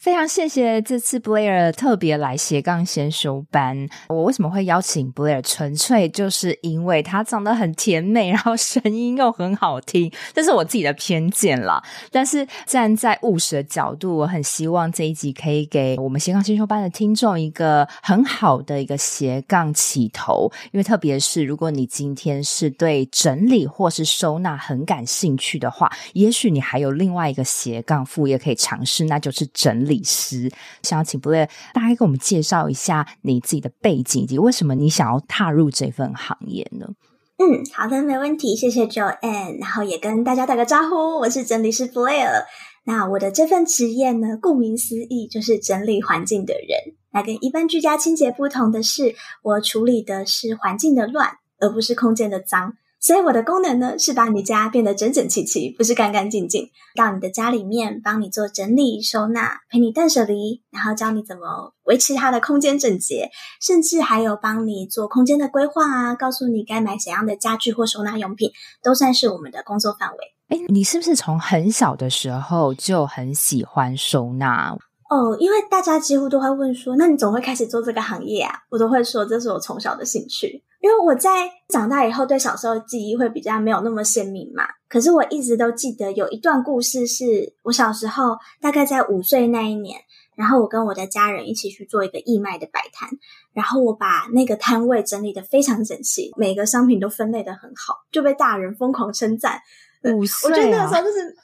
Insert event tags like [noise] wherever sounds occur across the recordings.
非常谢谢这次 Blair 特别来斜杠先修班。我为什么会邀请 Blair？纯粹就是因为他长得很甜美，然后声音又很好听，这是我自己的偏见啦。但是站在务实的角度，我很希望这一集可以给我们斜杠先修班的听众一个很好的一个斜杠起头。因为特别是如果你今天是对整理或是收纳很感兴趣的话，也许你还有另外一个斜杠副业可以尝试，那就是整理。理师想要请 Blair 大概给我们介绍一下你自己的背景以及为什么你想要踏入这份行业呢？嗯，好的，没问题，谢谢 Joanne，然后也跟大家打个招呼，我是整理师 Blair。那我的这份职业呢，顾名思义就是整理环境的人。那跟一般居家清洁不同的是，我处理的是环境的乱，而不是空间的脏。所以我的功能呢，是把你家变得整整齐齐，不是干干净净。到你的家里面，帮你做整理收纳，陪你断舍离，然后教你怎么维持它的空间整洁，甚至还有帮你做空间的规划啊，告诉你该买怎样的家具或收纳用品，都算是我们的工作范围。诶，你是不是从很小的时候就很喜欢收纳？哦，因为大家几乎都会问说，那你怎么会开始做这个行业啊？我都会说，这是我从小的兴趣。因为我在长大以后，对小时候的记忆会比较没有那么鲜明嘛。可是我一直都记得有一段故事，是我小时候大概在五岁那一年，然后我跟我的家人一起去做一个义卖的摆摊，然后我把那个摊位整理的非常整齐，每个商品都分类的很好，就被大人疯狂称赞。五岁啊，我觉得那个时候就是。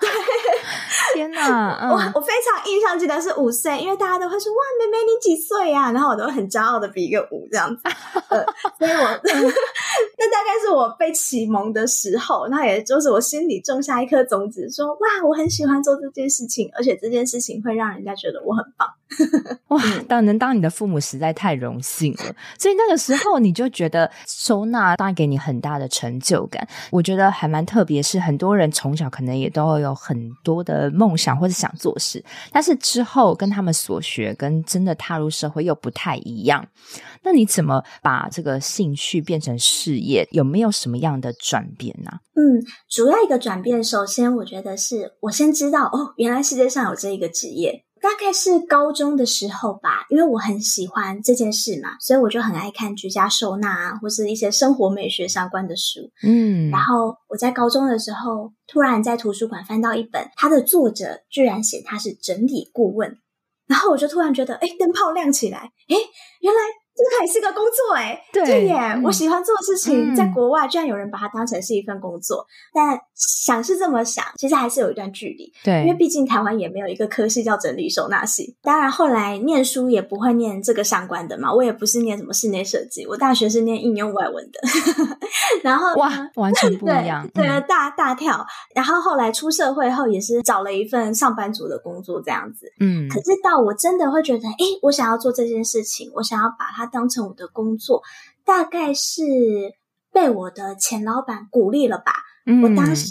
对，[laughs] 天哪！嗯、我我非常印象记得是五岁，因为大家都会说哇，妹妹你几岁呀、啊？然后我都会很骄傲的比一个五这样子。[laughs] 呃，所以我 [laughs] 那大概是我被启蒙的时候，那也就是我心里种下一颗种子，说哇，我很喜欢做这件事情，而且这件事情会让人家觉得我很棒。[laughs] 哇，当能当你的父母实在太荣幸了。[laughs] 所以那个时候你就觉得收纳带给你很大的成就感，我觉得还蛮特别。是很多人从小可能也都会有很多的梦想或者想做事，但是之后跟他们所学跟真的踏入社会又不太一样。那你怎么把这个兴趣变成事业？有没有什么样的转变呢？嗯，主要一个转变，首先我觉得是我先知道哦，原来世界上有这一个职业。大概是高中的时候吧，因为我很喜欢这件事嘛，所以我就很爱看居家收纳啊，或是一些生活美学相关的书。嗯，然后我在高中的时候，突然在图书馆翻到一本，它的作者居然写他是整理顾问，然后我就突然觉得，哎，灯泡亮起来，哎，原来。这个还是个工作哎，对耶！嗯、我喜欢做的事情，在国外居然有人把它当成是一份工作。嗯、但想是这么想，其实还是有一段距离。对，因为毕竟台湾也没有一个科系叫整理收纳系。当然，后来念书也不会念这个相关的嘛。我也不是念什么室内设计，我大学是念应用外文的。[laughs] 然后哇，完全不一样，对，对，大大跳。然后后来出社会后，也是找了一份上班族的工作，这样子。嗯，可是到我真的会觉得，哎，我想要做这件事情，我想要把它。当成我的工作，大概是被我的前老板鼓励了吧。嗯、我当时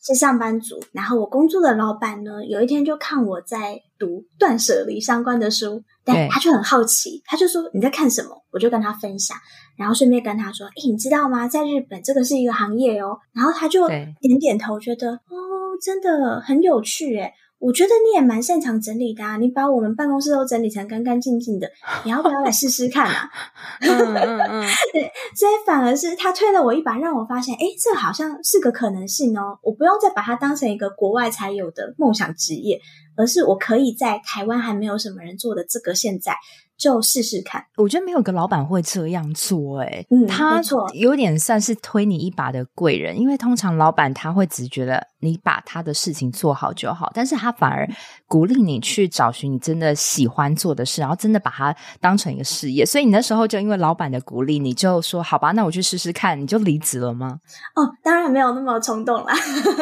是上班族，嗯、然后我工作的老板呢，有一天就看我在读断舍离相关的书，但他就很好奇，他就说，你在看什么？我就跟他分享，然后顺便跟他说，诶，你知道吗？在日本这个是一个行业哦。然后他就点点头，觉得哦，真的很有趣诶。我觉得你也蛮擅长整理的啊！你把我们办公室都整理成干干净净的，[laughs] 你要不要来试试看啊？[laughs] 嗯嗯嗯，对，所以反而是他推了我一把，让我发现，哎，这好像是个可能性哦！我不用再把它当成一个国外才有的梦想职业，而是我可以在台湾还没有什么人做的这个现在。就试试看，我觉得没有个老板会这样做，欸，诶，嗯，他有点算是推你一把的贵人，因为通常老板他会只觉得你把他的事情做好就好，但是他反而鼓励你去找寻你真的喜欢做的事，然后真的把它当成一个事业。所以你那时候就因为老板的鼓励，你就说好吧，那我去试试看，你就离职了吗？哦，当然没有那么冲动啦，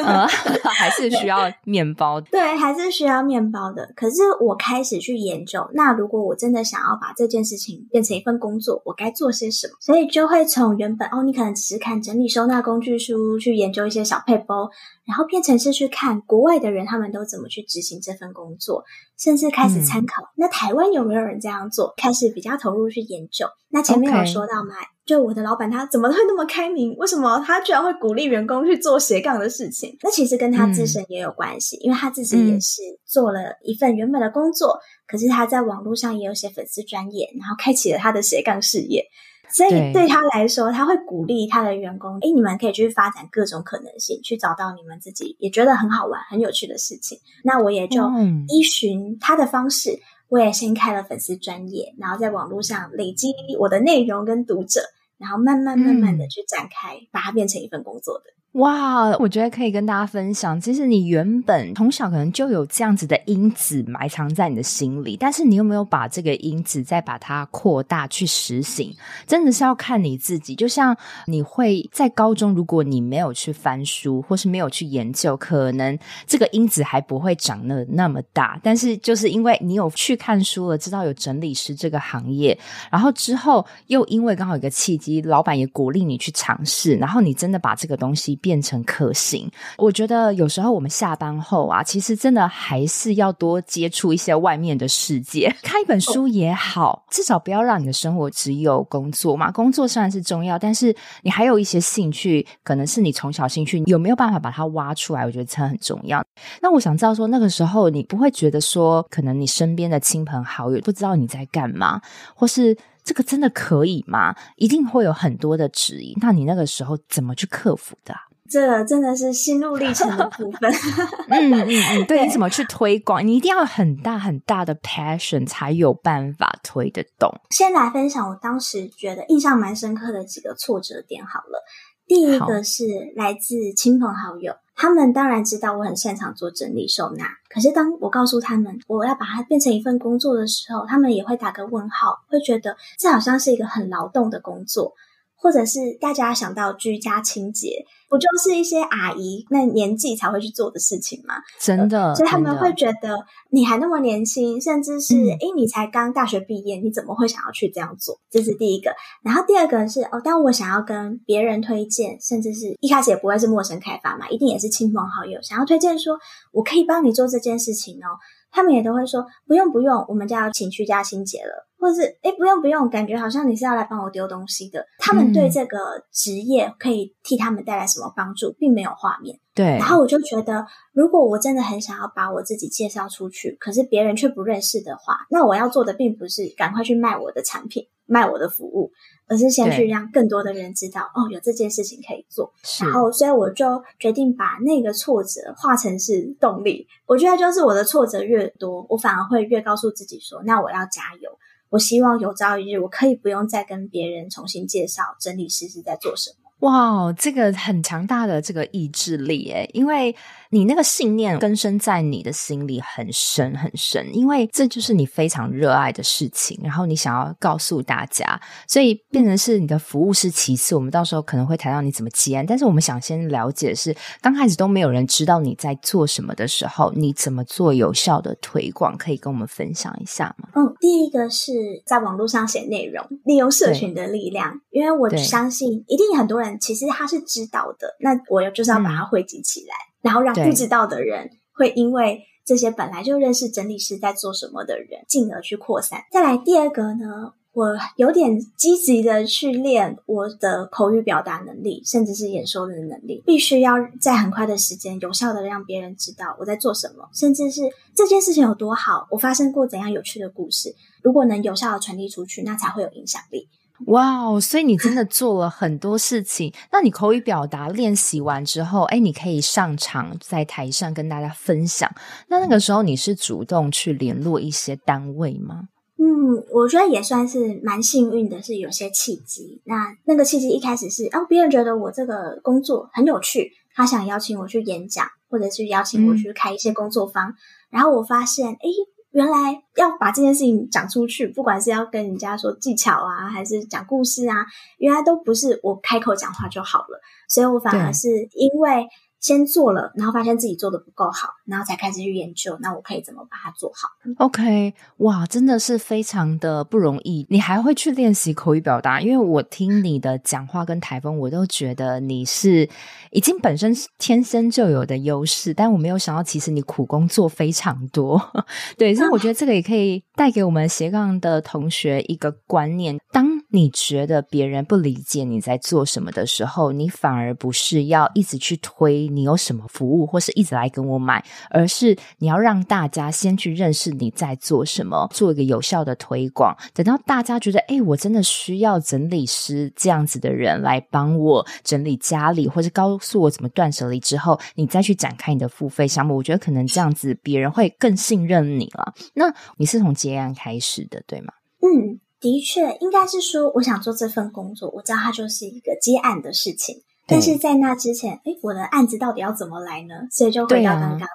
呃，[laughs] 还是需要面包的，[laughs] 对，还是需要面包的。可是我开始去研究，那如果我真的想。想要把这件事情变成一份工作，我该做些什么？所以就会从原本哦，你可能只是看整理收纳工具书，去研究一些小配包，然后变成是去看国外的人他们都怎么去执行这份工作，甚至开始参考、嗯、那台湾有没有人这样做，开始比较投入去研究。那前面有说到嘛.就我的老板，他怎么会那么开明？为什么他居然会鼓励员工去做斜杠的事情？那其实跟他自身也有关系，嗯、因为他自己也是做了一份原本的工作，嗯、可是他在网络上也有些粉丝专业，然后开启了他的斜杠事业。所以对他来说，他会鼓励他的员工：“哎，你们可以去发展各种可能性，去找到你们自己也觉得很好玩、很有趣的事情。”那我也就依循他的方式。嗯我也先开了粉丝专业，然后在网络上累积我的内容跟读者，然后慢慢慢慢的去展开，嗯、把它变成一份工作的。哇，我觉得可以跟大家分享。其实你原本从小可能就有这样子的因子埋藏在你的心里，但是你有没有把这个因子再把它扩大去实行？真的是要看你自己。就像你会在高中，如果你没有去翻书，或是没有去研究，可能这个因子还不会长得那么大。但是就是因为你有去看书了，知道有整理师这个行业，然后之后又因为刚好有个契机，老板也鼓励你去尝试，然后你真的把这个东西。变成可行，我觉得有时候我们下班后啊，其实真的还是要多接触一些外面的世界，[laughs] 看一本书也好，至少不要让你的生活只有工作嘛。工作虽然是重要，但是你还有一些兴趣，可能是你从小兴趣，有没有办法把它挖出来？我觉得这很重要。那我想知道说，那个时候你不会觉得说，可能你身边的亲朋好友不知道你在干嘛，或是这个真的可以吗？一定会有很多的质疑。那你那个时候怎么去克服的？这个真的是心路历程的部分。[laughs] 嗯嗯嗯，对，你怎么去推广？你一定要很大很大的 passion 才有办法推得动。先来分享我当时觉得印象蛮深刻的几个挫折点好了。第一个是来自亲朋好友，他们当然知道我很擅长做整理收纳，可是当我告诉他们我要把它变成一份工作的时候，他们也会打个问号，会觉得这好像是一个很劳动的工作。或者是大家想到居家清洁，不就是一些阿姨那年纪才会去做的事情吗？真的，呃、所以他们会觉得你还那么年轻，甚至是诶、嗯、你才刚大学毕业，你怎么会想要去这样做？这是第一个。然后第二个是哦，当我想要跟别人推荐，甚至是一开始也不会是陌生开发嘛，一定也是亲朋好友想要推荐，说我可以帮你做这件事情哦，他们也都会说不用不用，我们家要请居家清洁了。或是诶，不用不用，感觉好像你是要来帮我丢东西的。他们对这个职业可以替他们带来什么帮助，并没有画面。对，然后我就觉得，如果我真的很想要把我自己介绍出去，可是别人却不认识的话，那我要做的并不是赶快去卖我的产品、卖我的服务，而是先去让更多的人知道，哦，有这件事情可以做。然后，所以我就决定把那个挫折化成是动力。我觉得就是我的挫折越多，我反而会越告诉自己说，那我要加油。我希望有朝一日，我可以不用再跟别人重新介绍整理师是在做什么。哇，这个很强大的这个意志力诶，因为你那个信念根深在你的心里很深很深，因为这就是你非常热爱的事情，然后你想要告诉大家，所以变成是你的服务是其次，我们到时候可能会谈到你怎么接案，但是我们想先了解的是，刚开始都没有人知道你在做什么的时候，你怎么做有效的推广，可以跟我们分享一下吗？嗯，第一个是在网络上写内容，利用社群的力量，因为我相信一定很多人。其实他是知道的，那我就是要把它汇集起来，然后让不知道的人会因为这些本来就认识整理师在做什么的人，进而去扩散。再来第二个呢，我有点积极的去练我的口语表达能力，甚至是演说的能力，必须要在很快的时间，有效的让别人知道我在做什么，甚至是这件事情有多好，我发生过怎样有趣的故事。如果能有效的传递出去，那才会有影响力。哇哦！所以你真的做了很多事情。[laughs] 那你口语表达练习完之后，哎，你可以上场在台上跟大家分享。那那个时候你是主动去联络一些单位吗？嗯，我觉得也算是蛮幸运的，是有些契机。那那个契机一开始是，哦，别人觉得我这个工作很有趣，他想邀请我去演讲，或者是邀请我去开一些工作坊。嗯、然后我发现，诶原来要把这件事情讲出去，不管是要跟人家说技巧啊，还是讲故事啊，原来都不是我开口讲话就好了。所以我反而是因为先做了，然后发现自己做的不够好，然后才开始去研究，那我可以怎么把它做好？OK，哇，真的是非常的不容易。你还会去练习口语表达？因为我听你的讲话跟台风，我都觉得你是已经本身天生就有的优势，但我没有想到，其实你苦工做非常多。[laughs] 对，所以我觉得这个也可以带给我们斜杠的同学一个观念：当你觉得别人不理解你在做什么的时候，你反而不是要一直去推。你有什么服务，或是一直来跟我买，而是你要让大家先去认识你在做什么，做一个有效的推广。等到大家觉得，哎，我真的需要整理师这样子的人来帮我整理家里，或是告诉我怎么断舍离之后，你再去展开你的付费项目。我觉得可能这样子别人会更信任你了。那你是从接案开始的，对吗？嗯，的确，应该是说，我想做这份工作，我知道它就是一个接案的事情。但是在那之前，诶，我的案子到底要怎么来呢？所以就回到刚刚的，啊、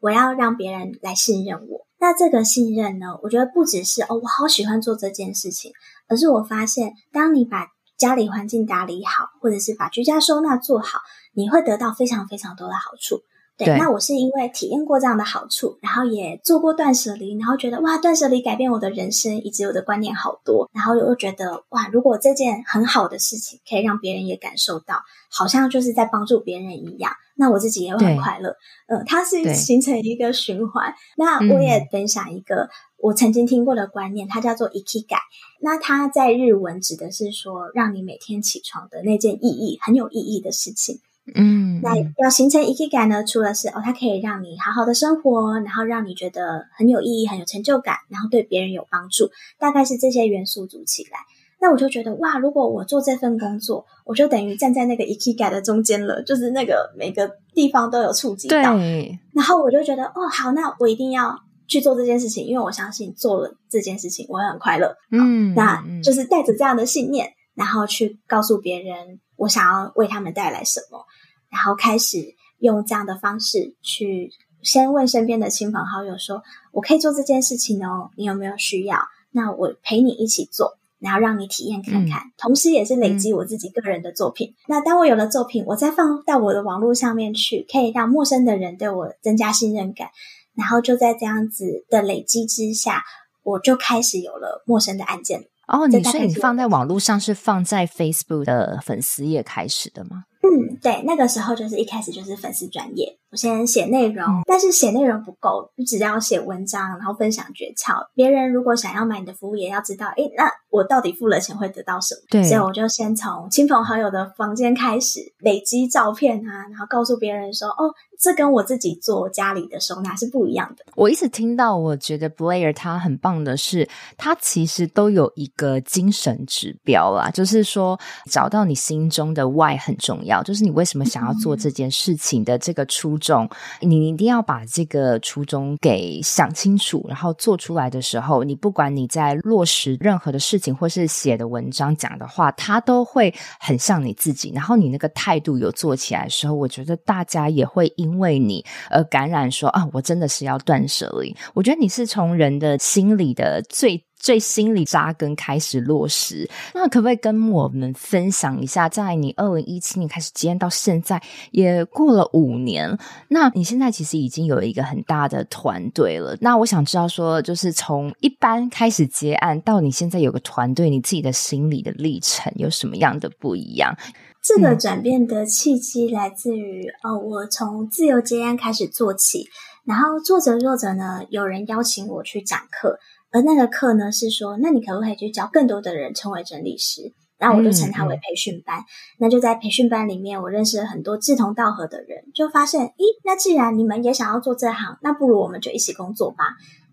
我要让别人来信任我。那这个信任呢，我觉得不只是哦，我好喜欢做这件事情，而是我发现，当你把家里环境打理好，或者是把居家收纳做好，你会得到非常非常多的好处。对，那我是因为体验过这样的好处，然后也做过断舍离，然后觉得哇，断舍离改变我的人生，以及我的观念好多，然后又觉得哇，如果这件很好的事情可以让别人也感受到，好像就是在帮助别人一样，那我自己也会很快乐。嗯，它是形成一个循环。那我也分享一个我曾经听过的观念，它叫做 Ikigai。那它在日文指的是说，让你每天起床的那件意义很有意义的事情。嗯，那要形成 Ikigai 呢，除了是哦，它可以让你好好的生活，然后让你觉得很有意义、很有成就感，然后对别人有帮助，大概是这些元素组起来。那我就觉得哇，如果我做这份工作，我就等于站在那个 Ikigai 的中间了，就是那个每个地方都有触及到。对。然后我就觉得哦，好，那我一定要去做这件事情，因为我相信做了这件事情，我会很快乐。嗯，那就是带着这样的信念，然后去告诉别人，我想要为他们带来什么。然后开始用这样的方式去先问身边的亲朋好友说：“我可以做这件事情哦，你有没有需要？那我陪你一起做，然后让你体验看看，嗯、同时也是累积我自己个人的作品。嗯、那当我有了作品，我再放到我的网络上面去，可以让陌生的人对我增加信任感。然后就在这样子的累积之下，我就开始有了陌生的案件。哦，你所以你放在网络上是放在 Facebook 的粉丝页开始的吗？嗯，对，那个时候就是一开始就是粉丝专业，我先写内容，嗯、但是写内容不够，你只要写文章，然后分享诀窍。别人如果想要买你的服务，也要知道，诶，那我到底付了钱会得到什么？对，所以我就先从亲朋好友的房间开始累积照片啊，然后告诉别人说，哦，这跟我自己做家里的收纳是不一样的。我一直听到，我觉得 Blair 他很棒的是，他其实都有一个精神指标啦，就是说找到你心中的 why 很重要。就是你为什么想要做这件事情的这个初衷，你一定要把这个初衷给想清楚，然后做出来的时候，你不管你在落实任何的事情，或是写的文章、讲的话，它都会很像你自己。然后你那个态度有做起来的时候，我觉得大家也会因为你而感染说，说啊，我真的是要断舍离。我觉得你是从人的心里的最。最心里扎根开始落实，那可不可以跟我们分享一下，在你二零一七年开始接案到现在，也过了五年，那你现在其实已经有一个很大的团队了。那我想知道说，就是从一般开始接案到你现在有个团队，你自己的心理的历程有什么样的不一样？这个转变的契机来自于，哦，我从自由接案开始做起，然后做着做着呢，有人邀请我去讲课。而那个课呢，是说，那你可不可以去教更多的人成为整理师？然后我就称它为培训班。嗯、那就在培训班里面，我认识了很多志同道合的人，就发现，咦，那既然你们也想要做这行，那不如我们就一起工作吧。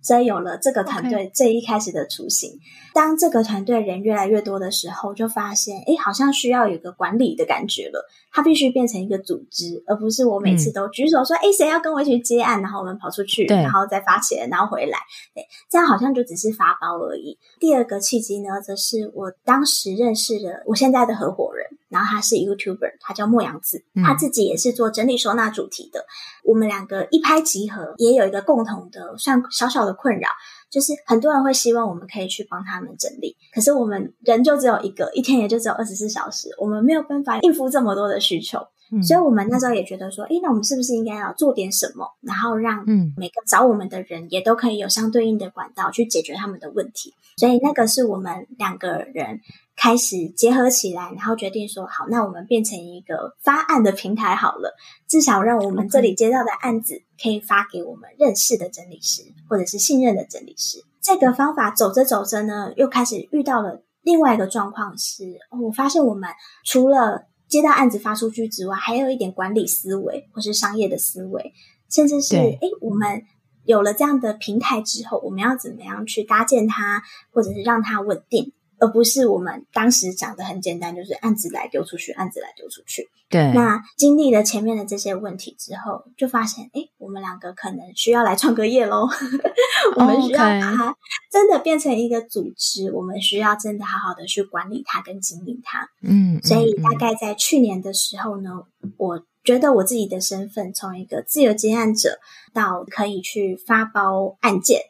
所以有了这个团队最一开始的雏形。当这个团队人越来越多的时候，就发现，哎，好像需要有个管理的感觉了。它必须变成一个组织，而不是我每次都举手说，哎、嗯，谁要跟我一起接案，然后我们跑出去，然后再发钱，然后回来。对，这样好像就只是发包而已。第二个契机呢，则是我当时认识了我现在的合伙人。然后他是 YouTuber，他叫莫阳子，他自己也是做整理收纳主题的。嗯、我们两个一拍即合，也有一个共同的算小小的困扰，就是很多人会希望我们可以去帮他们整理，可是我们人就只有一个，一天也就只有二十四小时，我们没有办法应付这么多的需求。嗯、所以我们那时候也觉得说，诶，那我们是不是应该要做点什么，然后让每个找我们的人也都可以有相对应的管道去解决他们的问题。所以那个是我们两个人开始结合起来，然后决定说，好，那我们变成一个发案的平台好了，至少让我们这里接到的案子可以发给我们认识的整理师或者是信任的整理师。这个方法走着走着呢，又开始遇到了另外一个状况是，我发现我们除了接到案子发出去之外，还有一点管理思维或是商业的思维，甚至是诶，我们有了这样的平台之后，我们要怎么样去搭建它，或者是让它稳定，而不是我们当时讲的很简单，就是案子来丢出去，案子来丢出去。对。那经历了前面的这些问题之后，就发现，哎，我们两个可能需要来创个业喽。[laughs] 我们需要把它真的变成一个组织，我们需要真的好好的去管理它跟经营它。嗯，所以大概在去年的时候呢，我觉得我自己的身份从一个自由接案者到可以去发包案件，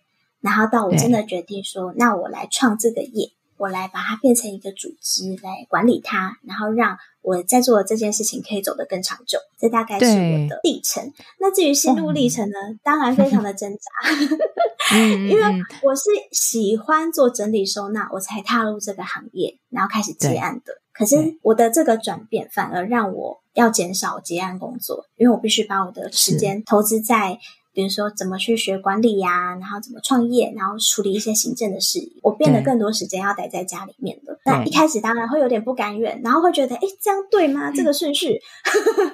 然后到我真的决定说，那我来创这个业。我来把它变成一个组织来管理它，然后让我在做的这件事情可以走得更长久。这大概是我的历程。那至于心路历程呢？嗯、当然非常的挣扎，[laughs] 因为我是喜欢做整理收纳，我才踏入这个行业，然后开始接案的。可是我的这个转变反而让我要减少接案工作，因为我必须把我的时间投资在。比如说，怎么去学管理呀、啊？然后怎么创业？然后处理一些行政的事宜。我变得更多时间要待在家里面了。那一开始当然会有点不甘愿，然后会觉得，哎，这样对吗？这个顺序，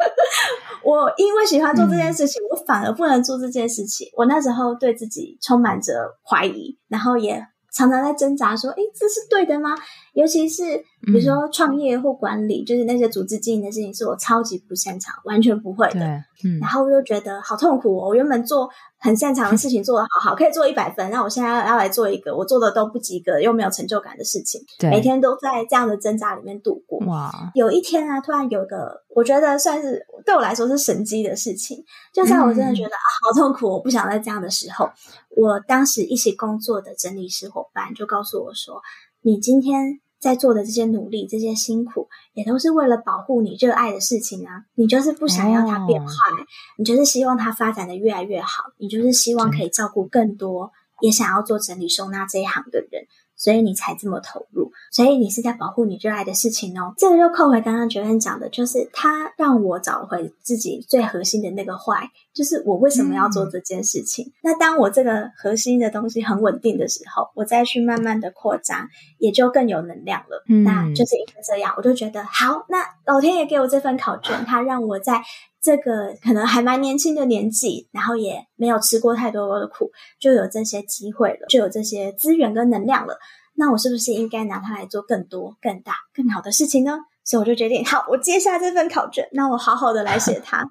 [laughs] 我因为喜欢做这件事情，我反而不能做这件事情。我那时候对自己充满着怀疑，然后也常常在挣扎，说，哎，这是对的吗？尤其是比如说创业或管理，嗯、就是那些组织经营的事情，是我超级不擅长，完全不会的。嗯，然后我就觉得好痛苦哦。我原本做很擅长的事情 [laughs] 做得好好，可以做一百分，那我现在要来做一个我做的都不及格又没有成就感的事情，对，每天都在这样的挣扎里面度过。哇，有一天啊，突然有个我觉得算是对我来说是神机的事情，就在我真的觉得、嗯、啊好痛苦，我不想在这样的时候，我当时一起工作的整理师伙伴就告诉我说：“你今天。”在做的这些努力、这些辛苦，也都是为了保护你热爱的事情啊！你就是不想要它变坏，哦、你就是希望它发展的越来越好，你就是希望可以照顾更多也想要做整理收纳这一行的人。所以你才这么投入，所以你是在保护你热爱的事情哦。这个就扣回刚刚 Joanne 讲的，就是他让我找回自己最核心的那个 why，就是我为什么要做这件事情。嗯、那当我这个核心的东西很稳定的时候，我再去慢慢的扩张，也就更有能量了。嗯、那就是因为这样，我就觉得好。那老天爷给我这份考卷，他让我在。这个可能还蛮年轻的年纪，然后也没有吃过太多的苦，就有这些机会了，就有这些资源跟能量了。那我是不是应该拿它来做更多、更大、更好的事情呢？所以我就决定，好，我接下这份考卷，那我好好的来写它。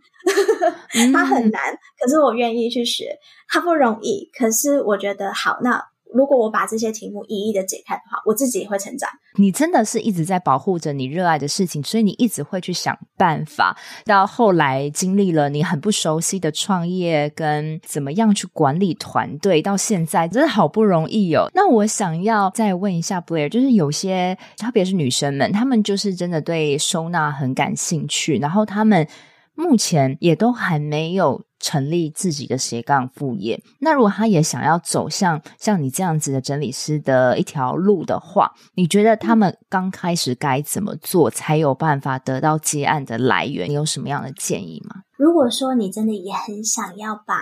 [laughs] 它很难，可是我愿意去学。它不容易，可是我觉得好，那。如果我把这些题目一一的解开的话，我自己也会成长。你真的是一直在保护着你热爱的事情，所以你一直会去想办法。到后来经历了你很不熟悉的创业跟怎么样去管理团队，到现在真的好不容易哦。那我想要再问一下 Blair，就是有些特别是女生们，她们就是真的对收纳很感兴趣，然后她们目前也都还没有。成立自己的斜杠副业，那如果他也想要走向像你这样子的整理师的一条路的话，你觉得他们刚开始该怎么做才有办法得到接案的来源？你有什么样的建议吗？如果说你真的也很想要把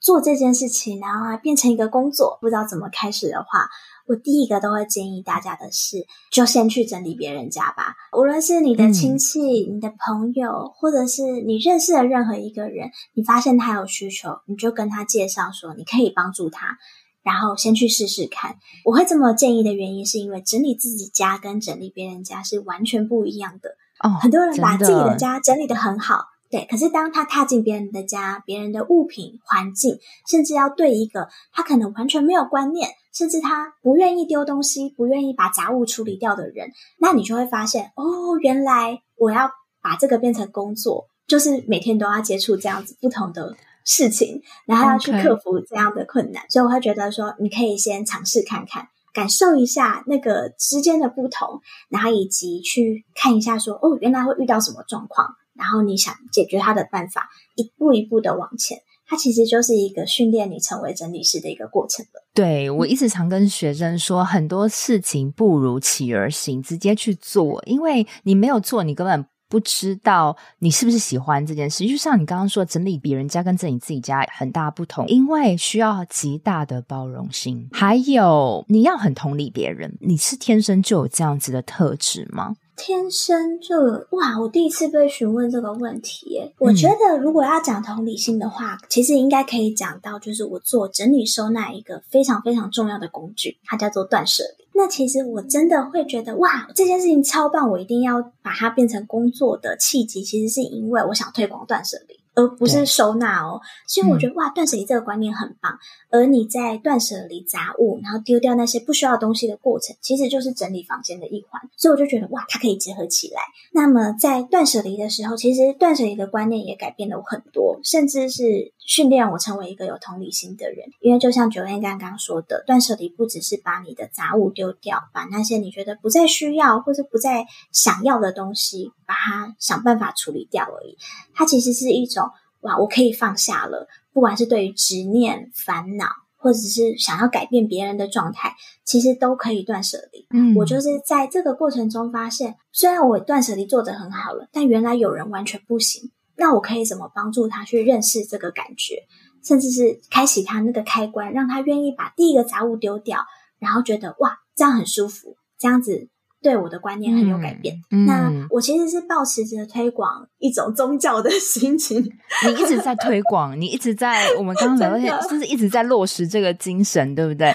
做这件事情，然后变成一个工作，不知道怎么开始的话。我第一个都会建议大家的是，就先去整理别人家吧。无论是你的亲戚、嗯、你的朋友，或者是你认识的任何一个人，你发现他有需求，你就跟他介绍说你可以帮助他，然后先去试试看。我会这么建议的原因，是因为整理自己家跟整理别人家是完全不一样的。哦，很多人把自己的家整理得很好。对，可是当他踏进别人的家，别人的物品、环境，甚至要对一个他可能完全没有观念，甚至他不愿意丢东西、不愿意把杂物处理掉的人，那你就会发现，哦，原来我要把这个变成工作，就是每天都要接触这样子不同的事情，然后要去克服这样的困难。所以我会觉得说，你可以先尝试看看，感受一下那个之间的不同，然后以及去看一下说，哦，原来会遇到什么状况。然后你想解决它的办法，一步一步的往前。它其实就是一个训练你成为整理师的一个过程了。对，我一直常跟学生说，很多事情不如起而行，直接去做，因为你没有做，你根本不知道你是不是喜欢这件事。就像你刚刚说，整理别人家跟整理自己家很大不同，因为需要极大的包容心，还有你要很同理别人。你是天生就有这样子的特质吗？天生就哇！我第一次被询问这个问题耶。我觉得如果要讲同理心的话，嗯、其实应该可以讲到，就是我做整理收纳一个非常非常重要的工具，它叫做断舍离。那其实我真的会觉得哇，这件事情超棒，我一定要把它变成工作的契机。其实是因为我想推广断舍离。而不是收纳哦，所以我觉得哇，断舍离这个观念很棒。而你在断舍离杂物，然后丢掉那些不需要的东西的过程，其实就是整理房间的一环。所以我就觉得哇，它可以结合起来。那么在断舍离的时候，其实断舍离的观念也改变了我很多，甚至是训练我成为一个有同理心的人。因为就像 Joanne 刚刚说的，断舍离不只是把你的杂物丢掉，把那些你觉得不再需要或者不再想要的东西，把它想办法处理掉而已。它其实是一种。哇，我可以放下了，不管是对于执念、烦恼，或者是想要改变别人的状态，其实都可以断舍离。嗯，我就是在这个过程中发现，虽然我断舍离做得很好了，但原来有人完全不行。那我可以怎么帮助他去认识这个感觉，甚至是开启他那个开关，让他愿意把第一个杂物丢掉，然后觉得哇，这样很舒服，这样子。对我的观念很有改变。嗯，那我其实是保持着推广一种宗教的心情。[laughs] 你一直在推广，你一直在我们刚刚聊那些，[laughs] 就是一直在落实这个精神，对不对？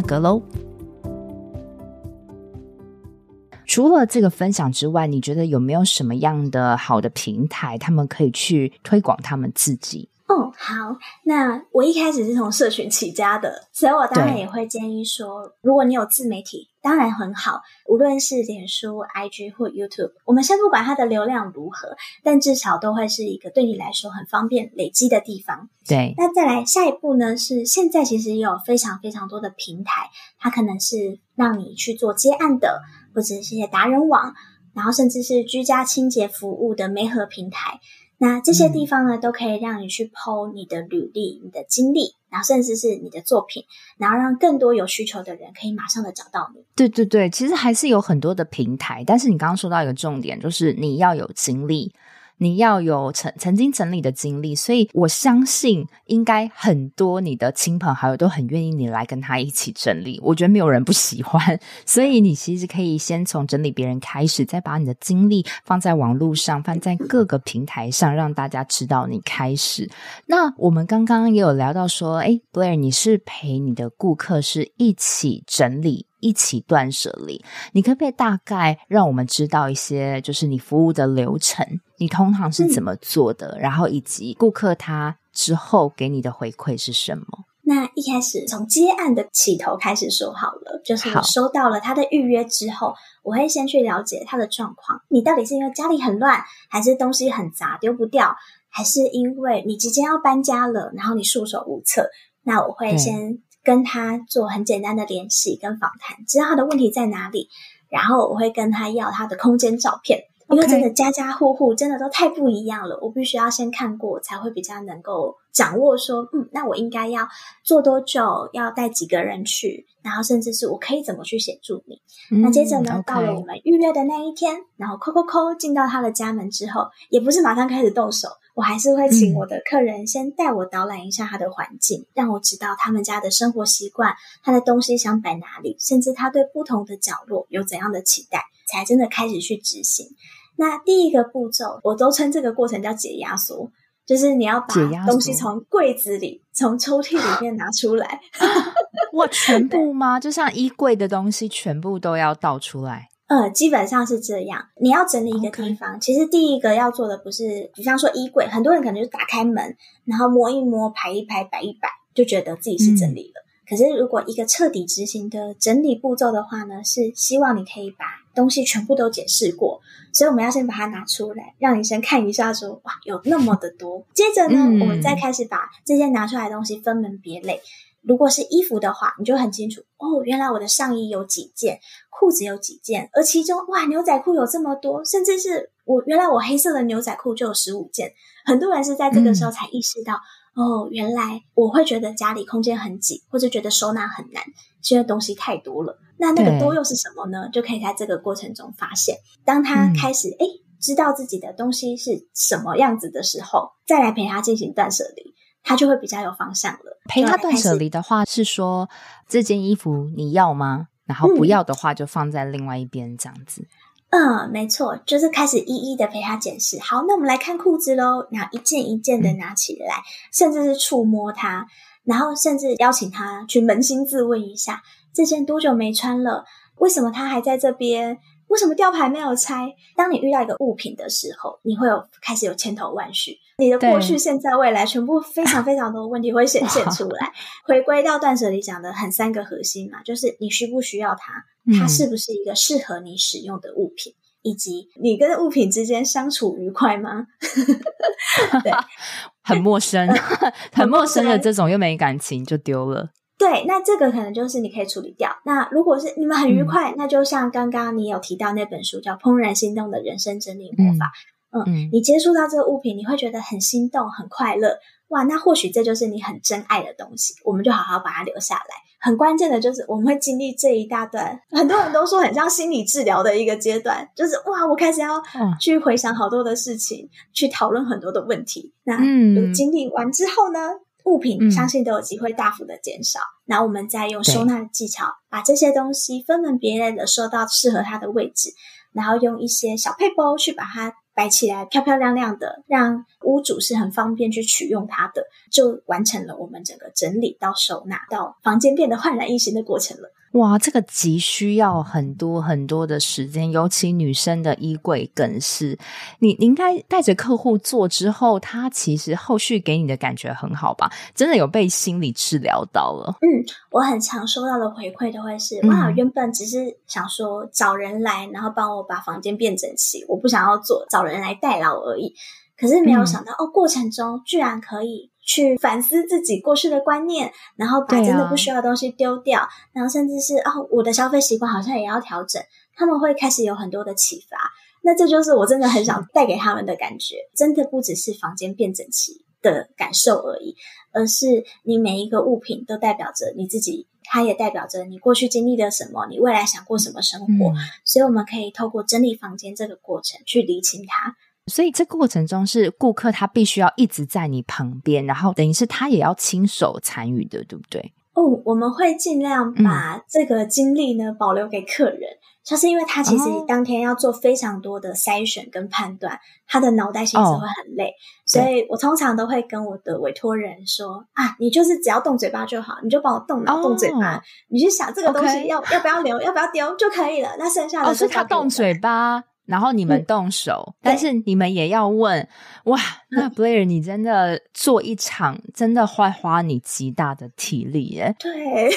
格喽。除了这个分享之外，你觉得有没有什么样的好的平台，他们可以去推广他们自己？哦，好，那我一开始是从社群起家的，所以我当然也会建议说，如果你有自媒体，当然很好，无论是脸书、IG 或 YouTube，我们先不管它的流量如何，但至少都会是一个对你来说很方便累积的地方。对，那再来下一步呢？是现在其实也有非常非常多的平台，它可能是让你去做接案的，或者是一些达人网，然后甚至是居家清洁服务的媒合平台。那这些地方呢，都可以让你去 po 你的履历、你的经历，然后甚至是你的作品，然后让更多有需求的人可以马上的找到你。对对对，其实还是有很多的平台，但是你刚刚说到一个重点，就是你要有经历。你要有曾曾经整理的经历，所以我相信应该很多你的亲朋好友都很愿意你来跟他一起整理。我觉得没有人不喜欢，[laughs] 所以你其实可以先从整理别人开始，再把你的经历放在网络上，放在各个平台上，让大家知道你开始。那我们刚刚也有聊到说，诶，Blair，你是陪你的顾客是一起整理。一起断舍离，你可不可以大概让我们知道一些，就是你服务的流程，你通常是怎么做的？嗯、然后以及顾客他之后给你的回馈是什么？那一开始从接案的起头开始说好了，就是我收到了他的预约之后，我会先去了解他的状况。你到底是因为家里很乱，还是东西很杂丢不掉，还是因为你即将要搬家了，然后你束手无策？那我会先。跟他做很简单的联系跟访谈，知道他的问题在哪里，然后我会跟他要他的空间照片。因为真的家家户户真的都太不一样了，我必须要先看过才会比较能够掌握说，嗯，那我应该要做多久，要带几个人去，然后甚至是我可以怎么去协助你。嗯、那接着呢.到了我们预约的那一天，然后扣扣扣进到他的家门之后，也不是马上开始动手。我还是会请我的客人先带我导览一下他的环境，嗯、让我知道他们家的生活习惯，他的东西想摆哪里，甚至他对不同的角落有怎样的期待，才真的开始去执行。那第一个步骤，我都称这个过程叫解压缩，就是你要把东西从柜子里、从抽屉里面拿出来。[laughs] 哇，全部吗？就像衣柜的东西，全部都要倒出来。呃，基本上是这样。你要整理一个地方.其实第一个要做的不是，比方说衣柜，很多人可能就是打开门，然后摸一摸，排一排，摆一摆，就觉得自己是整理了。嗯、可是如果一个彻底执行的整理步骤的话呢，是希望你可以把东西全部都检视过。所以我们要先把它拿出来，让你先看一下说，说哇，有那么的多。接着呢，嗯、我们再开始把这些拿出来的东西分门别类。如果是衣服的话，你就很清楚哦，原来我的上衣有几件，裤子有几件，而其中哇，牛仔裤有这么多，甚至是我原来我黑色的牛仔裤就有十五件。很多人是在这个时候才意识到，嗯、哦，原来我会觉得家里空间很挤，或者觉得收纳很难，因为东西太多了。那那个多又是什么呢？就可以在这个过程中发现，当他开始哎、嗯、知道自己的东西是什么样子的时候，再来陪他进行断舍离。他就会比较有方向了。陪他断舍离的话，是说这件衣服你要吗？然后不要的话，就放在另外一边这样子。嗯，嗯，没错，就是开始一一的陪他检视。好，那我们来看裤子喽。然后一件一件的拿起来，嗯、甚至是触摸它，然后甚至邀请他去扪心自问一下：这件多久没穿了？为什么它还在这边？为什么吊牌没有拆？当你遇到一个物品的时候，你会有开始有千头万绪，你的过去、现在、未来，全部非常 [laughs] 非常多问题会显现出来。[laughs] 回归到断舍离讲的很三个核心嘛，就是你需不需要它，它是不是一个适合你使用的物品，嗯、以及你跟物品之间相处愉快吗？[laughs] 对，很陌生，很陌生的这种又没感情就丢了。对，那这个可能就是你可以处理掉。那如果是你们很愉快，嗯、那就像刚刚你有提到那本书叫《怦然心动的人生整理魔法》。嗯，嗯，你接触到这个物品，你会觉得很心动、很快乐。哇，那或许这就是你很珍爱的东西，我们就好好把它留下来。很关键的就是我们会经历这一大段，很多人都说很像心理治疗的一个阶段，就是哇，我开始要去回想好多的事情，嗯、去讨论很多的问题。那嗯，经历完之后呢？物品相信都有机会大幅的减少，那、嗯、我们再用收纳的技巧，把这些东西分门别类的收到适合它的位置，然后用一些小配包去把它摆起来，漂漂亮亮的，让屋主是很方便去取用它的，就完成了我们整个整理到收纳到房间变得焕然一新的过程了。哇，这个急需要很多很多的时间，尤其女生的衣柜更是。你你应该带着客户做之后，他其实后续给你的感觉很好吧？真的有被心理治疗到了。嗯，我很常收到的回馈都会是：嗯、哇，原本只是想说找人来，然后帮我把房间变整齐，我不想要做找人来代劳而已。可是没有想到，嗯、哦，过程中居然可以。去反思自己过去的观念，然后把真的不需要的东西丢掉，啊、然后甚至是哦，我的消费习惯好像也要调整。他们会开始有很多的启发，那这就是我真的很想带给他们的感觉。真的不只是房间变整齐的感受而已，而是你每一个物品都代表着你自己，它也代表着你过去经历了什么，你未来想过什么生活。嗯、所以我们可以透过整理房间这个过程去理清它。所以这个过程中是顾客他必须要一直在你旁边，然后等于是他也要亲手参与的，对不对？哦，我们会尽量把这个经历呢、嗯、保留给客人，就是因为他其实当天要做非常多的筛选跟判断，哦、他的脑袋其实会很累，哦、所以我通常都会跟我的委托人说啊，你就是只要动嘴巴就好，你就帮我动脑、哦、动嘴巴，你去想这个东西要要不要留，要不要丢就可以了。那剩下的是、哦、他动嘴巴。然后你们动手，嗯、但是你们也要问哇，那 Blair 你真的做一场，真的会花你极大的体力耶，对，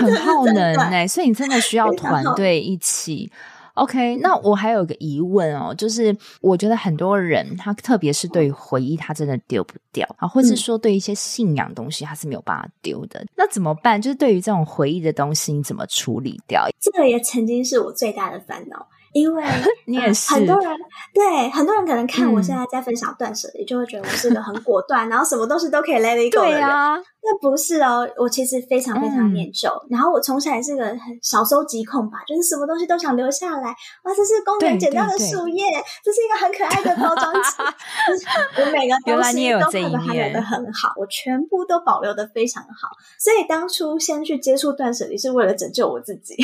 很耗能 [laughs] 哎，所以你真的需要团队一起。OK，那我还有个疑问哦，就是我觉得很多人他特别是对于回忆，他真的丢不掉啊，或是说对一些信仰东西，他是没有办法丢的。那怎么办？就是对于这种回忆的东西，你怎么处理掉？这个也曾经是我最大的烦恼。因为 [laughs] 你也是、呃、很多人对很多人可能看我现在在分享断舍离，嗯、就会觉得我是个很果断，然后什么东西都可以 let it go 的人。那不是哦，我其实非常非常念旧，嗯、然后我从小也是个很小收集控吧，就是什么东西都想留下来。哇，这是公园捡到的树叶，这是一个很可爱的包装纸。[laughs] 我每个东西都看到它留得很好，我全部都保留的非常好。所以当初先去接触断舍离，是为了拯救我自己。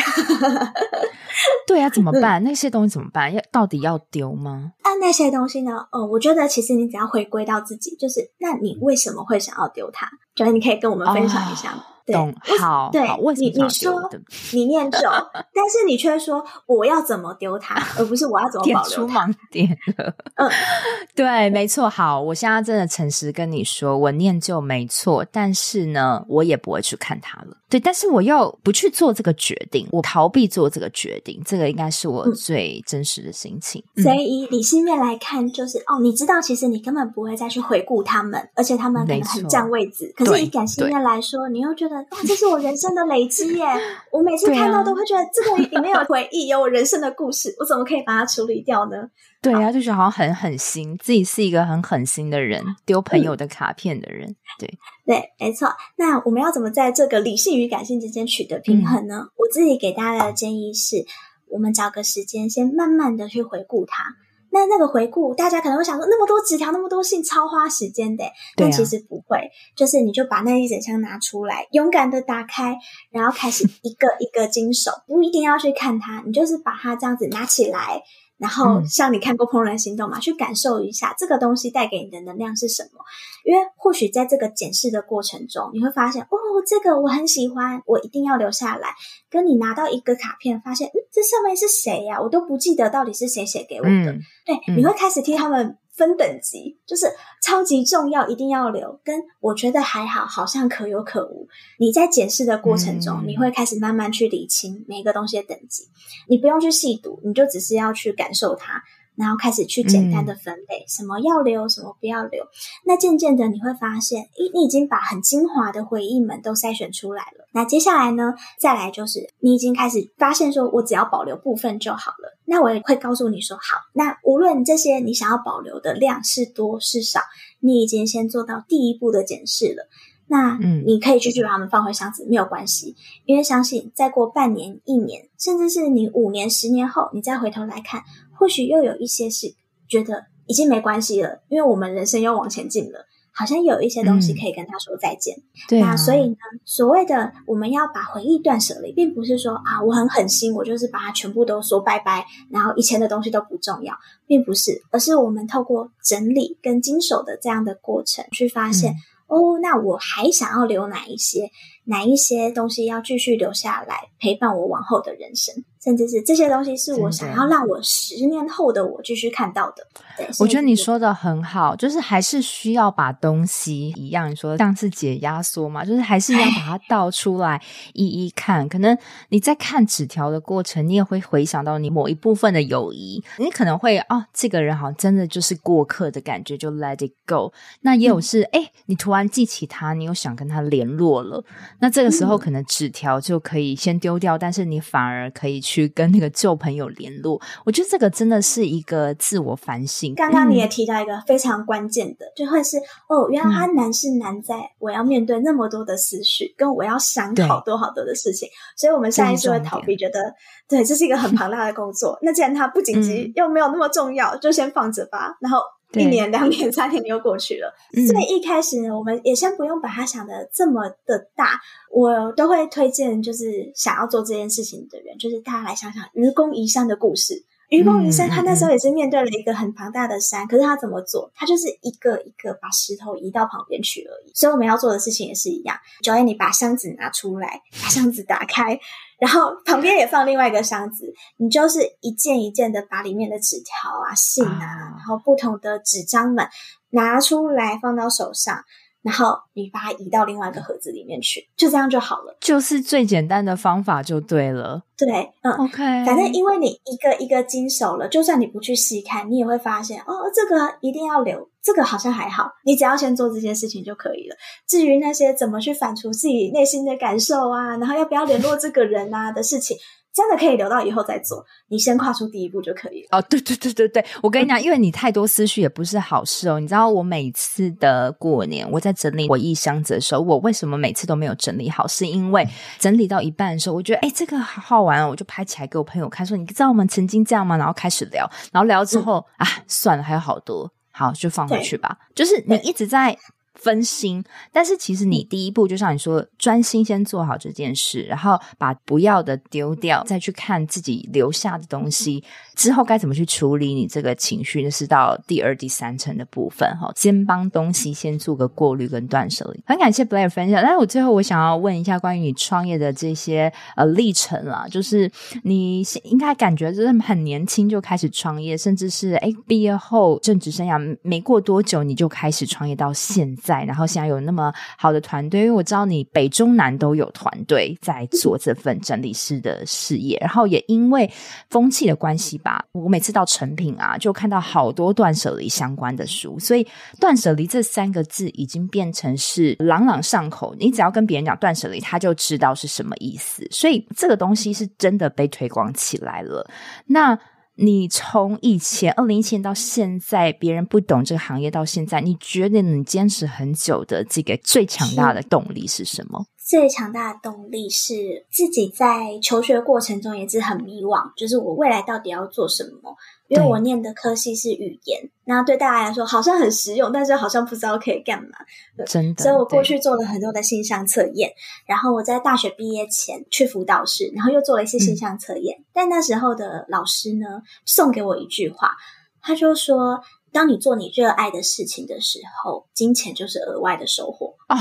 [laughs] 对啊，怎么办？那些东西怎么办？要到底要丢吗？那、那些东西呢？哦，我觉得其实你只要回归到自己，就是那你为什么会想要丢它？觉得你可以跟我们分享一下吗？懂，好，对，好，为什么你你说你念旧，[laughs] 但是你却说我要怎么丢它，而不是我要怎么保留出盲点了。嗯，[laughs] 对，没错。好，我现在真的诚实跟你说，我念旧没错，但是呢，我也不会去看它了。对，但是我又不去做这个决定，我逃避做这个决定，这个应该是我最真实的心情。嗯、所以以理性面来看，就是哦，你知道，其实你根本不会再去回顾他们，而且他们可能很占位置。可是以感性面来说，你又觉得哇，这是我人生的累积耶！[laughs] 我每次看到都会觉得这个里面有回忆，有我人生的故事，我怎么可以把它处理掉呢？对啊，就觉得好像很狠心，自己是一个很狠心的人，丢朋友的卡片的人。对对，没错。那我们要怎么在这个理性与感性之间取得平衡呢？嗯、我自己给大家的建议是，我们找个时间，先慢慢的去回顾它。那那个回顾，大家可能会想说，那么多纸条，那么多信，超花时间的。但其实不会，就是你就把那一整箱拿出来，勇敢的打开，然后开始 [laughs] 一个一个经手，不一定要去看它，你就是把它这样子拿起来。然后，像你看过《怦然心动》嘛？嗯、去感受一下这个东西带给你的能量是什么？因为或许在这个检视的过程中，你会发现，哦，这个我很喜欢，我一定要留下来。跟你拿到一个卡片，发现，嗯，这上面是谁呀？我都不记得到底是谁写给我的。嗯、对，你会开始替他们。分等级就是超级重要，一定要留。跟我觉得还好，好像可有可无。你在检视的过程中，嗯、你会开始慢慢去理清每个东西的等级。你不用去细读，你就只是要去感受它。然后开始去简单的分类，嗯、什么要留，什么不要留。那渐渐的你会发现，咦，你已经把很精华的回忆们都筛选出来了。那接下来呢，再来就是你已经开始发现，说我只要保留部分就好了。那我也会告诉你说，好，那无论这些你想要保留的量是多是少，你已经先做到第一步的检视了。那嗯，你可以继续把它们放回箱子，没有关系，因为相信再过半年、一年，甚至是你五年、十年后，你再回头来看。或许又有一些是觉得已经没关系了，因为我们人生又往前进了，好像有一些东西可以跟他说再见。嗯、对、啊，那所以呢，所谓的我们要把回忆断舍离，并不是说啊，我很狠心，我就是把它全部都说拜拜，然后以前的东西都不重要，并不是，而是我们透过整理跟经手的这样的过程，去发现、嗯、哦，那我还想要留哪一些，哪一些东西要继续留下来陪伴我往后的人生。甚至是这些东西是我想要让我十年后的我继续看到的。对，我觉得你说的很好，就是还是需要把东西一样，你说像是解压缩嘛，就是还是要把它倒出来一一看。可能你在看纸条的过程，你也会回想到你某一部分的友谊，你可能会哦，这个人好像真的就是过客的感觉，就 let it go。那也有是哎、嗯，你突然记起他，你又想跟他联络了，那这个时候可能纸条就可以先丢掉，但是你反而可以。去跟那个旧朋友联络，我觉得这个真的是一个自我反省。刚刚你也提到一个非常关键的，嗯、就会是哦，原来它难是难在我要面对那么多的思绪，嗯、跟我要想好多好多的事情，所以我们下意识会逃避，觉得对，这是一个很庞大的工作。那既然它不紧急，嗯、又没有那么重要，就先放着吧。然后。一年、两年、[laughs] 三年又过去了，嗯、所以一开始呢，我们也先不用把它想的这么的大。我都会推荐，就是想要做这件事情的人，就是大家来想想愚公移山的故事。愚公移山，他那时候也是面对了一个很庞大的山，可是他怎么做？他就是一个一个把石头移到旁边去而已。所以我们要做的事情也是一样。Joanne，你把箱子拿出来，把箱子打开。然后旁边也放另外一个箱子，你就是一件一件的把里面的纸条啊、信啊，啊然后不同的纸张们拿出来放到手上。然后你把它移到另外一个盒子里面去，就这样就好了。就是最简单的方法就对了。对，嗯，OK。反正因为你一个一个经手了，就算你不去细看，你也会发现哦，这个一定要留，这个好像还好。你只要先做这件事情就可以了。至于那些怎么去反刍自己内心的感受啊，然后要不要联络这个人啊的事情。真的可以留到以后再做，你先跨出第一步就可以了。哦，对对对对对，我跟你讲，因为你太多思绪也不是好事哦。你知道，我每次的过年，我在整理我一箱子的时候，我为什么每次都没有整理好？是因为整理到一半的时候，我觉得哎，这个好好玩哦，我就拍起来给我朋友看，说你知道我们曾经这样吗？然后开始聊，然后聊之后、嗯、啊，算了，还有好多，好就放回去吧。就是你一直在。分心。但是其实你第一步，就像你说，专心先做好这件事，然后把不要的丢掉，再去看自己留下的东西之后该怎么去处理你这个情绪，那是到第二、第三层的部分哈。先帮东西先做个过滤跟断舍离。很感谢 Blair 分享，但是我最后我想要问一下关于你创业的这些呃历程啦，就是你应该感觉就是很年轻就开始创业，甚至是哎毕业后正职生涯没过多久你就开始创业到现在，然后现在有那么好的团队，因为我知道你北中南都有团队在做这份整理师的事业，然后也因为风气的关系吧，我每次到成品啊就看到好多断舍离相关的书，所以断舍离这三个字已经变成是朗朗上口，你只要跟别人讲断舍离，他就知道是什么意思，所以这个东西是真的被推广起来了。那你从以前二零一七年到现在，别人不懂这个行业到现在，你觉得你坚持很久的这个最强大的动力是什么？最强大的动力是自己在求学过程中也是很迷惘，就是我未来到底要做什么。因为我念的科系是语言，那对大家来说好像很实用，但是好像不知道可以干嘛。真的，所以我过去做了很多的性向测验，然后我在大学毕业前去辅导室，然后又做了一些性向测验。嗯、但那时候的老师呢，送给我一句话，他就说。当你做你热爱的事情的时候，金钱就是额外的收获哦。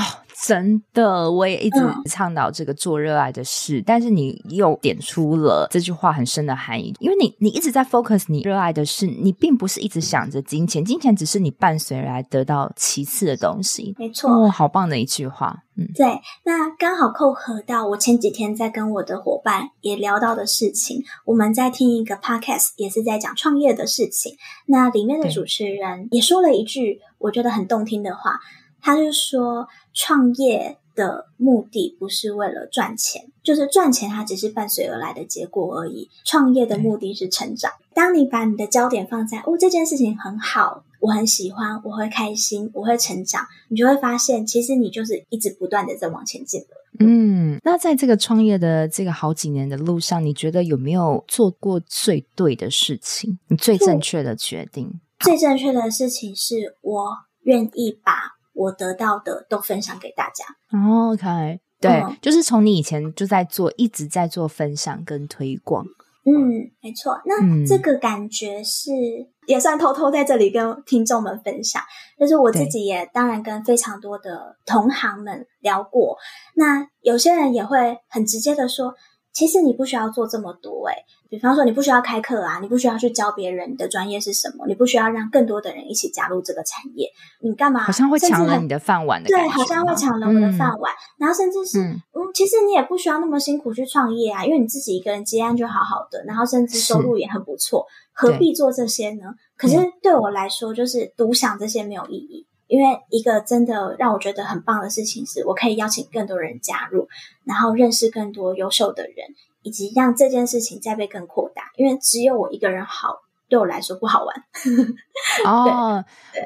真的，我也一直倡导这个做热爱的事，嗯、但是你又点出了这句话很深的含义，因为你你一直在 focus 你热爱的事，你并不是一直想着金钱，金钱只是你伴随来得到其次的东西。没错，哦，好棒的一句话。嗯，对，那刚好扣合到我前几天在跟我的伙伴也聊到的事情。我们在听一个 podcast，也是在讲创业的事情。那里面的主持人也说了一句我觉得很动听的话，他就说创业的目的不是为了赚钱，就是赚钱它只是伴随而来的结果而已。创业的目的是成长。当你把你的焦点放在哦，这件事情很好。我很喜欢，我会开心，我会成长，你就会发现，其实你就是一直不断的在往前进的。嗯，那在这个创业的这个好几年的路上，你觉得有没有做过最对的事情？你最正确的决定？最正确的事情是我愿意把我得到的都分享给大家。哦，OK，对，嗯，就是从你以前就在做，一直在做分享跟推广。嗯，没错。那这个感觉是、嗯、也算偷偷在这里跟听众们分享，但是我自己也当然跟非常多的同行们聊过。那有些人也会很直接的说，其实你不需要做这么多、欸，诶比方说，你不需要开课啊，你不需要去教别人你的专业是什么，你不需要让更多的人一起加入这个产业，你干嘛？好像会抢了你的饭碗的。对，好像会抢了我的饭碗。嗯、然后甚至是，嗯，嗯，其实你也不需要那么辛苦去创业啊，因为你自己一个人接案就好好的，然后甚至收入也很不错，何必做这些呢？可是对我来说，就是独享这些没有意义，因为一个真的让我觉得很棒的事情是，我可以邀请更多人加入，然后认识更多优秀的人。以及让这件事情再被更扩大，因为只有我一个人好，对我来说不好玩。[laughs] 哦，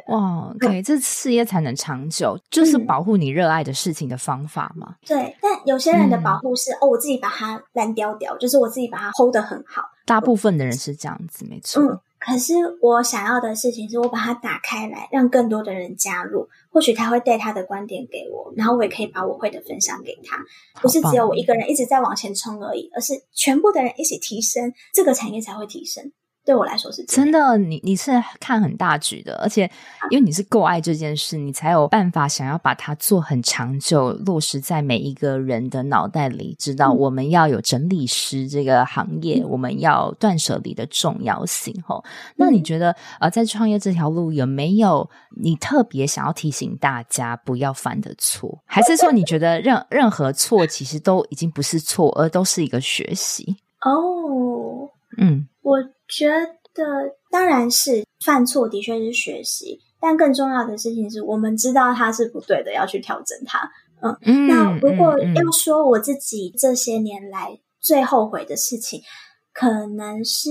哇，可以，这事业才能长久，就是保护你热爱的事情的方法嘛。对，但有些人的保护是、嗯、哦，我自己把它烂掉掉，就是我自己把它 hold 得很好。大部分的人是这样子，没错。嗯可是我想要的事情是我把它打开来，让更多的人加入。或许他会带他的观点给我，然后我也可以把我会的分享给他。不是只有我一个人一直在往前冲而已，而是全部的人一起提升，这个产业才会提升。对我来说是真的，你你是看很大局的，而且因为你是够爱这件事，你才有办法想要把它做很长久，落实在每一个人的脑袋里，知道我们要有整理师这个行业，嗯、我们要断舍离的重要性。吼、嗯，那你觉得呃，在创业这条路有没有你特别想要提醒大家不要犯的错？还是说你觉得任任何错其实都已经不是错，而都是一个学习？哦，嗯，我。觉得当然是犯错的确是学习，但更重要的事情是我们知道它是不对的，要去调整它。嗯，嗯，那如果要说我自己这些年来最后悔的事情，可能是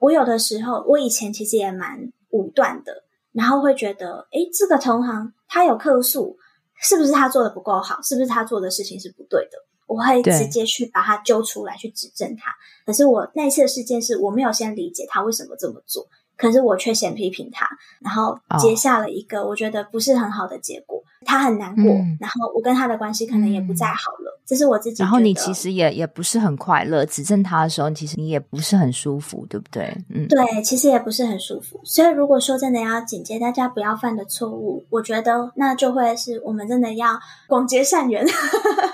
我有的时候，我以前其实也蛮武断的，然后会觉得，诶，这个同行他有客诉，是不是他做的不够好？是不是他做的事情是不对的？我会直接去把他揪出来，去指正他。可是我那一次的事件是我没有先理解他为什么这么做，可是我却先批评他，然后结下了一个我觉得不是很好的结果。他很难过，嗯、然后我跟他的关系可能也不再好了。嗯、这是我自己。然后你其实也也不是很快乐，指正他的时候，其实你也不是很舒服，对不对？嗯，对，其实也不是很舒服。所以如果说真的要警戒大家不要犯的错误，我觉得那就会是我们真的要广结善缘。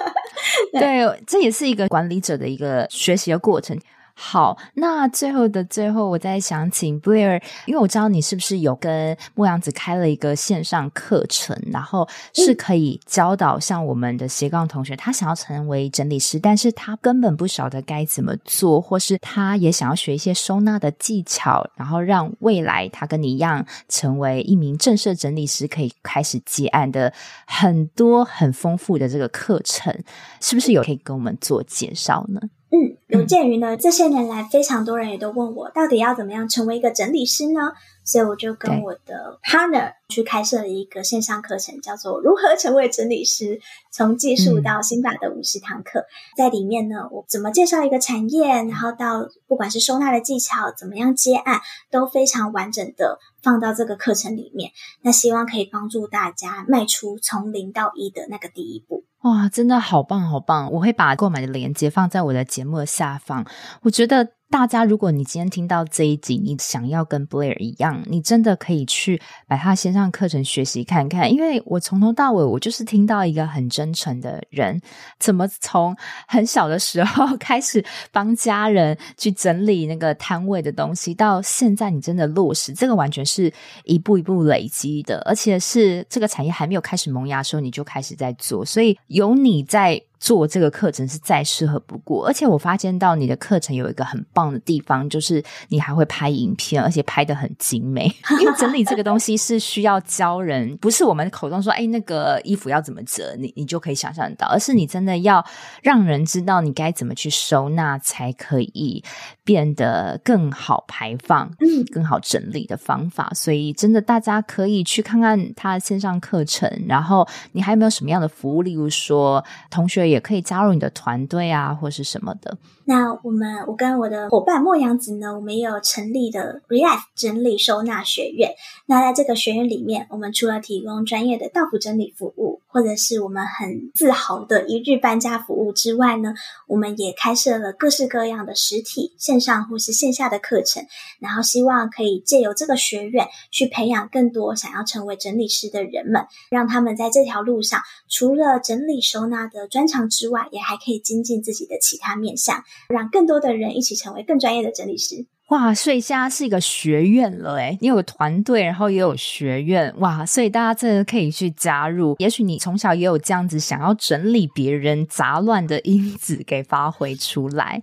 [laughs] 对，对，这也是一个管理者的一个学习的过程。好，那最后的最后，我再想请 Blair，因为我知道你是不是有跟牧羊子开了一个线上课程，然后是可以教导像我们的斜杠同学，他想要成为整理师，但是他根本不晓得该怎么做，或是他也想要学一些收纳的技巧，然后让未来他跟你一样成为一名正式整理师，可以开始接案的很多很丰富的这个课程，是不是有可以跟我们做介绍呢？嗯，有鉴于呢，这些年来非常多人也都问我，到底要怎么样成为一个整理师呢？所以我就跟我的 partner 去开设了一个线上课程，叫做《如何成为整理师：从技术到心法的五十堂课》。在里面呢，我怎么介绍一个产业，然后到不管是收纳的技巧，怎么样接案，都非常完整的放到这个课程里面。那希望可以帮助大家迈出从零到一的那个第一步。哇，真的好棒好棒！我会把购买的链接放在我的节目的下方。我觉得。大家，如果你今天听到这一集，你想要跟 Blair 一样，你真的可以去把他线上课程学习看看。因为我从头到尾，我就是听到一个很真诚的人，怎么从很小的时候开始帮家人去整理那个摊位的东西，到现在你真的落实，这个完全是一步一步累积的，而且是这个产业还没有开始萌芽的时候，你就开始在做，所以有你在。做这个课程是再适合不过，而且我发现到你的课程有一个很棒的地方，就是你还会拍影片，而且拍得很精美。[laughs] 因为整理这个东西是需要教人，不是我们口中说，哎，那个衣服要怎么折，你你就可以想象得到，而是你真的要让人知道你该怎么去收纳，才可以变得更好排放，嗯，更好整理的方法。所以真的大家可以去看看他的线上课程，然后你还有没有什么样的服务？例如说同学也也可以加入你的团队啊，或是什么的。那我们，我跟我的伙伴莫阳子呢，我们也有成立的 Relife 整理收纳学院。那在这个学院里面，我们除了提供专业的到服整理服务，或者是我们很自豪的一日搬家服务之外呢，我们也开设了各式各样的实体、线上或是线下的课程。然后希望可以借由这个学院，去培养更多想要成为整理师的人们，让他们在这条路上，除了整理收纳的专长之外，也还可以精进自己的其他面向，让更多的人一起成为更专业的整理师。哇，所以现在是一个学院了诶，你有团队，然后也有学院，哇，所以大家真的可以去加入。也许你从小也有这样子想要整理别人杂乱的因子给发挥出来。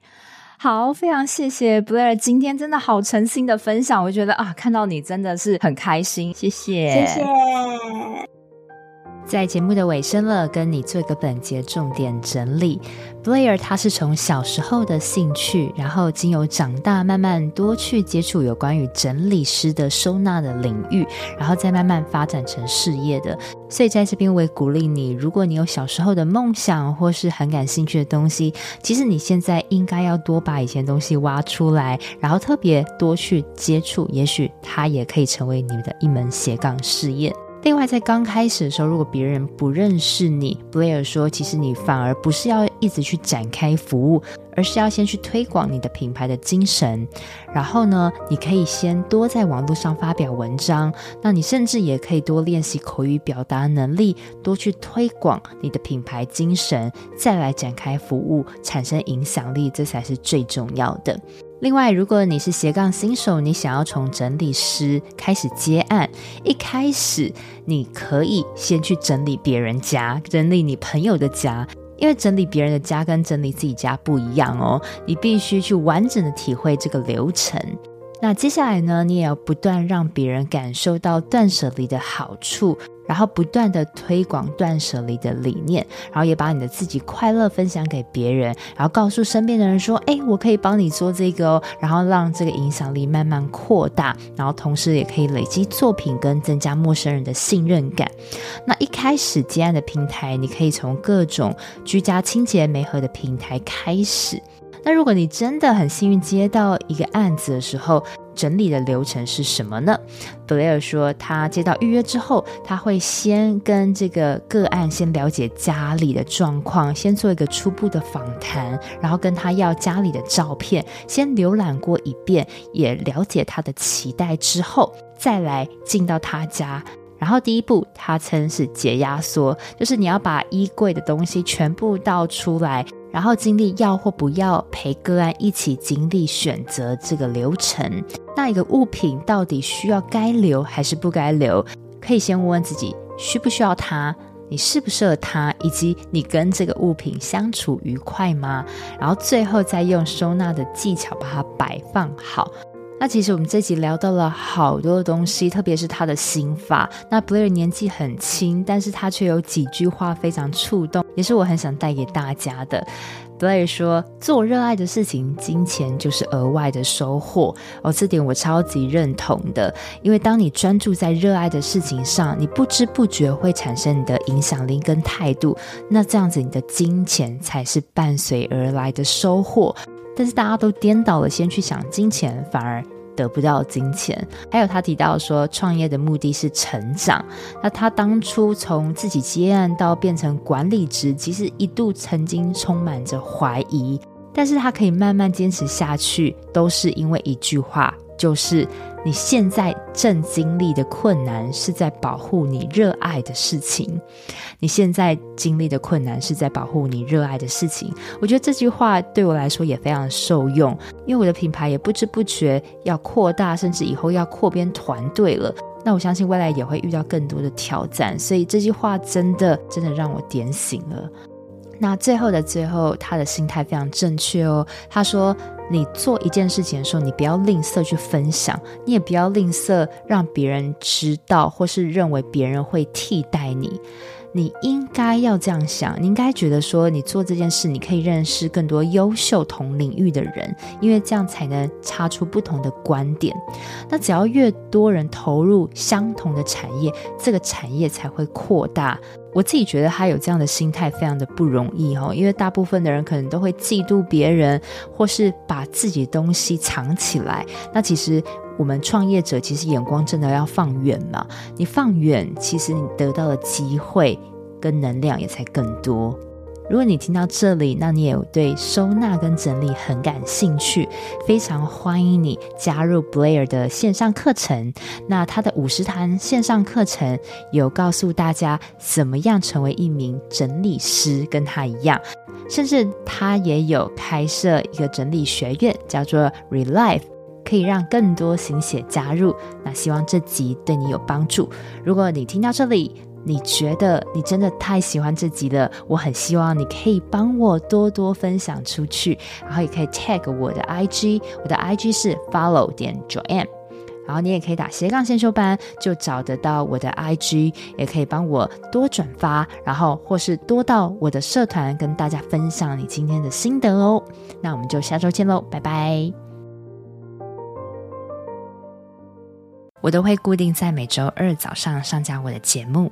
好，非常谢谢 Blair，今天真的好诚心的分享，我觉得啊，看到你真的是很开心，谢谢，谢谢。在节目的尾声了，跟你做一个本节重点整理。Blair 他是从小时候的兴趣，然后经由长大慢慢多去接触有关于整理师的收纳的领域，然后再慢慢发展成事业的。所以在这边我也鼓励你，如果你有小时候的梦想或是很感兴趣的东西，其实你现在应该要多把以前东西挖出来，然后特别多去接触，也许它也可以成为你的一门斜杠事业。另外，在刚开始的时候，如果别人不认识你，Blair 说，其实你反而不是要一直去展开服务，而是要先去推广你的品牌的精神。然后呢，你可以先多在网络上发表文章，那你甚至也可以多练习口语表达能力，多去推广你的品牌精神，再来展开服务，产生影响力，这才是最重要的。另外，如果你是斜杠新手，你想要从整理师开始接案，一开始你可以先去整理别人家，整理你朋友的家，因为整理别人的家跟整理自己家不一样哦，你必须去完整的体会这个流程。那接下来呢，你也要不断让别人感受到断舍离的好处。然后不断的推广断舍离的理念，然后也把你的自己快乐分享给别人，然后告诉身边的人说：“哎，我可以帮你做这个哦。”然后让这个影响力慢慢扩大，然后同时也可以累积作品跟增加陌生人的信任感。那一开始接案的平台，你可以从各种居家清洁媒合的平台开始。那如果你真的很幸运接到一个案子的时候，整理的流程是什么呢布莱尔说，他接到预约之后，他会先跟这个个案先了解家里的状况，先做一个初步的访谈，然后跟他要家里的照片，先浏览过一遍，也了解他的期待之后，再来进到他家。然后第一步，他称是解压缩，就是你要把衣柜的东西全部倒出来。然后经历要或不要陪个案一起经历选择这个流程，那一个物品到底需要该留还是不该留？可以先问问自己需不需要它，你适不适合它，以及你跟这个物品相处愉快吗？然后最后再用收纳的技巧把它摆放好。那其实我们这集聊到了好多东西，特别是他的心法。那 Blair 年纪很轻，但是他却有几句话非常触动，也是我很想带给大家的。Blair 说：“做热爱的事情，金钱就是额外的收获。”哦，这点我超级认同的，因为当你专注在热爱的事情上，你不知不觉会产生你的影响力跟态度，那这样子你的金钱才是伴随而来的收获。但是大家都颠倒了，先去想金钱，反而得不到金钱。还有他提到说，创业的目的是成长。那他当初从自己接案到变成管理职，其实一度曾经充满着怀疑，但是他可以慢慢坚持下去，都是因为一句话。就是你现在正经历的困难，是在保护你热爱的事情。你现在经历的困难，是在保护你热爱的事情。我觉得这句话对我来说也非常受用，因为我的品牌也不知不觉要扩大，甚至以后要扩编团队了。那我相信未来也会遇到更多的挑战，所以这句话真的真的让我点醒了。那最后的最后，他的心态非常正确哦。他说：“你做一件事情的时候，你不要吝啬去分享，你也不要吝啬让别人知道，或是认为别人会替代你。”你应该要这样想，你应该觉得说，你做这件事，你可以认识更多优秀同领域的人，因为这样才能擦出不同的观点。那只要越多人投入相同的产业，这个产业才会扩大。我自己觉得他有这样的心态非常的不容易哦，因为大部分的人可能都会嫉妒别人，或是把自己的东西藏起来。那其实我们创业者其实眼光真的要放远嘛，你放远，其实你得到的机会跟能量也才更多。如果你听到这里，那你也有对收纳跟整理很感兴趣，非常欢迎你加入 Blair 的线上课程。那他的五十堂线上课程有告诉大家怎么样成为一名整理师，跟他一样，甚至他也有开设一个整理学院，叫做 Relive，可以让更多新血加入。那希望这集对你有帮助。如果你听到这里，你觉得你真的太喜欢这集了，我很希望你可以帮我多多分享出去，然后也可以 tag 我的 IG，我的 IG 是 follow 点 Joanne，然后你也可以打斜杠先修班就找得到我的 IG，也可以帮我多转发，然后或是多到我的社团跟大家分享你今天的心得哦。那我们就下周见喽，拜拜。我都会固定在每周二早上上架我的节目。